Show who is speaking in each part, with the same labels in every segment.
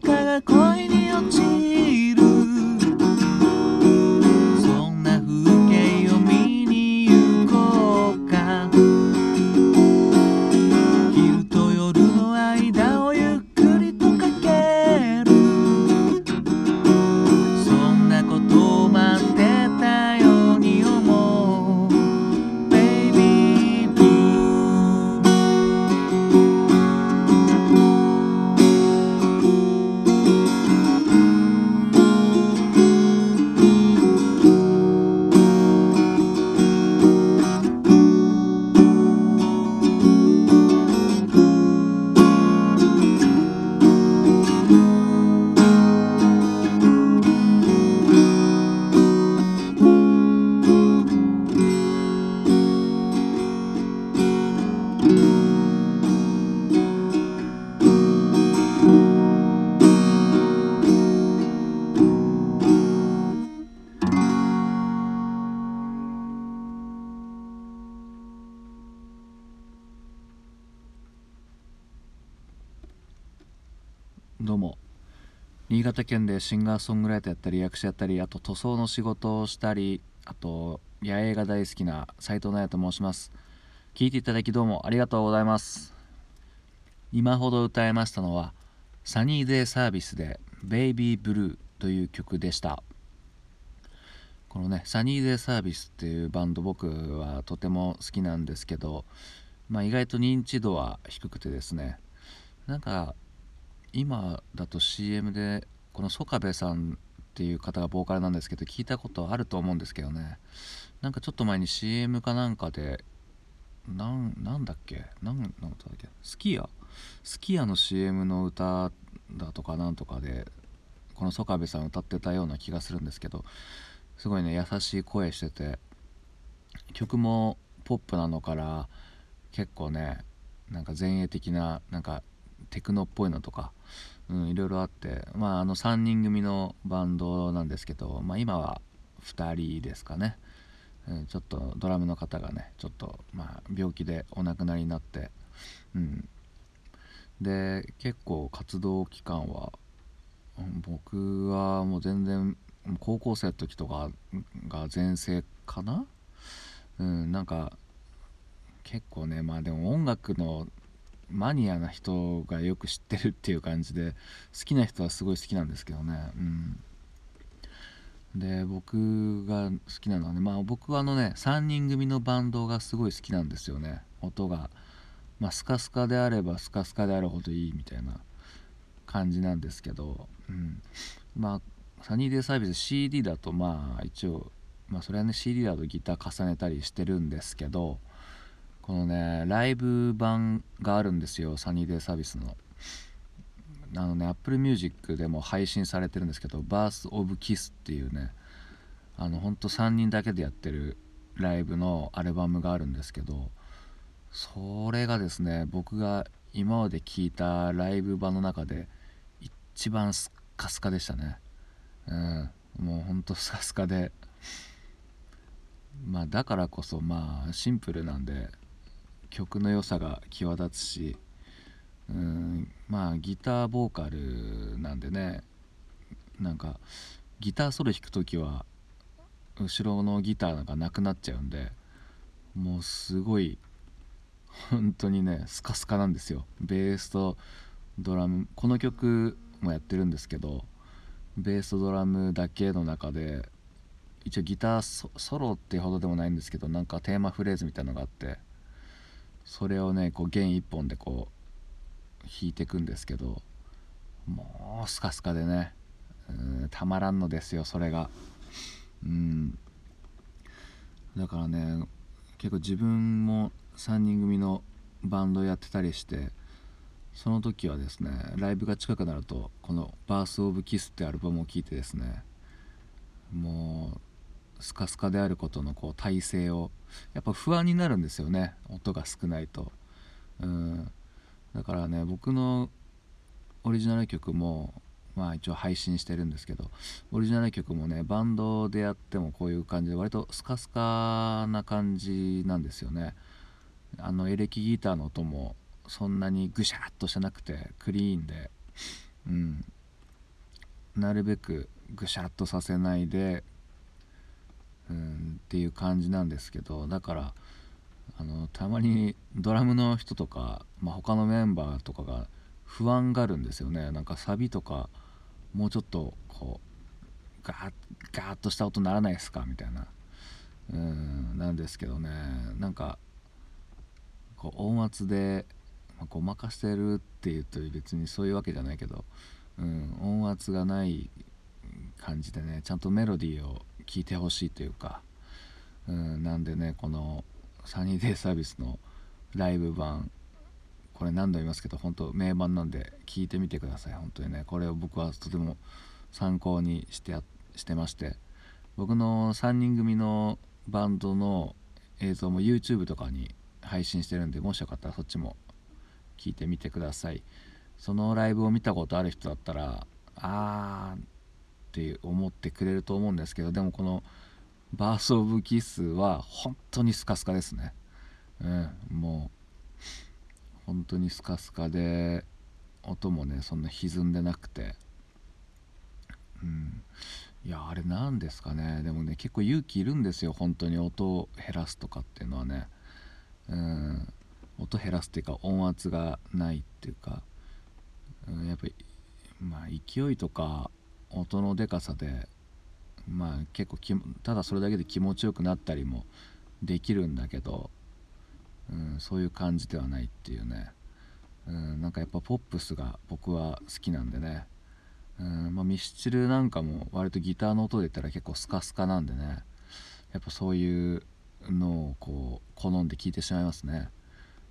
Speaker 1: と誰かが恋新潟県でシンガーソングライターやったり役者やったりあと塗装の仕事をしたりあと野営が大好きな斉藤直也と申します。聞いていただきどうもありがとうございます。今ほど歌いましたのはサニーデイサービスで「ベイビーブルー」という曲でした。このねサニーデイサービスっていうバンド僕はとても好きなんですけど、まあ、意外と認知度は低くてですねなんか今だと CM でこの曽我部さんっていう方がボーカルなんですけど聞いたことあると思うんですけどね。なんかちょっと前に CM かなんかでなんなんだっけ？なんなんだっけ？スキヤ？スキヤの CM の歌だとかなんとかでこの曽我部さん歌ってたような気がするんですけどすごいね優しい声してて曲もポップなのから結構ねなんか前衛的ななんかテクノっぽいのとか、うん、いろいろあってまああの3人組のバンドなんですけど、まあ、今は2人ですかね、うん、ちょっとドラムの方がねちょっとまあ病気でお亡くなりになって、うん、で結構活動期間は僕はもう全然高校生の時とかが全盛かな？うんなんか結構ねまあでも音楽のマニアな人がよく知ってるっていう感じで好きな人はすごい好きなんですけどね。うん。で僕が好きなのはねまあ僕はあのね3人組のバンドがすごい好きなんですよね。音が。まあスカスカであればスカスカであるほどいいみたいな感じなんですけど、うん、まあサニーデイサービス CD だとまあ一応まあそれはね CD だとギター重ねたりしてるんですけどこのねライブ版があるんですよサニーデイサービスの。あのね Apple Music でも配信されてるんですけど「Birth of Kiss」っていうねあのほんと3人だけでやってるライブのアルバムがあるんですけどそれがですね僕が今まで聴いたライブ版の中で一番スカスカでしたね。うん。もうほんとスカスカで。まあだからこそまあシンプルなんで曲の良さが際立つしうんまあギターボーカルなんでねなんかギターソロ弾く時は後ろのギターがなくなっちゃうんでもうすごい本当にねスカスカなんですよ。ベースとドラムこの曲もやってるんですけどベースとドラムだけの中で一応ギターソロってほどでもないんですけどなんかテーマフレーズみたいなのがあってそれをねこう弦一本でこう弾いていくんですけどもうスカスカでねうんたまらんのですよそれが。うん。だからね結構自分も3人組のバンドやってたりしてその時はですねライブが近くなるとこの「バース・オブ・キス」ってアルバムを聴いてですねもうスカスカであることのこう体勢をやっぱ不安になるんですよね。音が少ないと。うん。だからね僕のオリジナル曲もまあ一応配信してるんですけどオリジナル曲もねバンドでやってもこういう感じで割とスカスカな感じなんですよね。あのエレキギターの音もそんなにぐしゃっとしてなくてクリーンで。うん。なるべくぐしゃっとさせないでうんっていう感じなんですけどだからあのたまにドラムの人とか、まあ、他のメンバーとかが不安があるんですよね。なんかサビとかもうちょっとこうガーッガーッとした音ならないですか？みたいな。うんなんですけどね。なんかこう音圧で、まあ、ごまかしてるっていうと別にそういうわけじゃないけど、うん、音圧がない感じでねちゃんとメロディーを聴いてほしいというか、うん、なんでねこのサニーデイサービスのライブ版これ何度も言いますけど本当名盤なんで聞いてみてください。本当にねこれを僕はとても参考にしてしてまして。僕の3人組のバンドの映像も YouTube とかに配信してるんでもしよかったらそっちも聞いてみてください。そのライブを見たことある人だったらあーって思ってくれると思うんですけどでもこのバース・オブ・キスは本当にスカスカですね。うんもう本当にスカスカで音もねそんな歪んでなくて。うんいやあれなんですかね。でもね結構勇気いるんですよ本当に音を減らすとかっていうのはね。うん音減らすっていうか音圧がないっていうか、うん、やっぱりまあ勢いとか音のでかさでまあ結構ただそれだけで気持ちよくなったりもできるんだけど、うん、そういう感じではないっていうね、うん、なんかやっぱポップスが僕は好きなんでね、うんまあ、ミスチルなんかも割とギターの音で言ったら結構スカスカなんでね。やっぱそういうのをこう好んで聴いてしまいますね、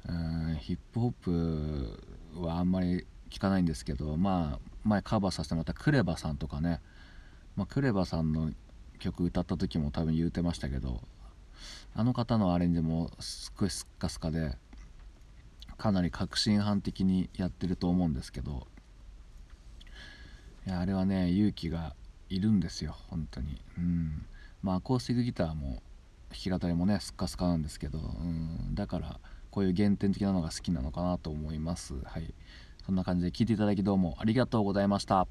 Speaker 1: うん、ヒップホップはあんまり聞かないんですけどまあ前カバーさせてもらったクレバさんとかね、まあ、クレバさんの曲歌った時も多分言うてましたけどあの方のアレンジもすっごいスッカスカでかなり革新犯的にやってると思うんですけどいやあれはね勇気がいるんですよ本当に。うん。まあアコースティックギターも弾き語りもねスッカスカなんですけど、うん、だからこういう原点的なのが好きなのかなと思います。はい。そんな感じで聞いていただきどうもありがとうございました。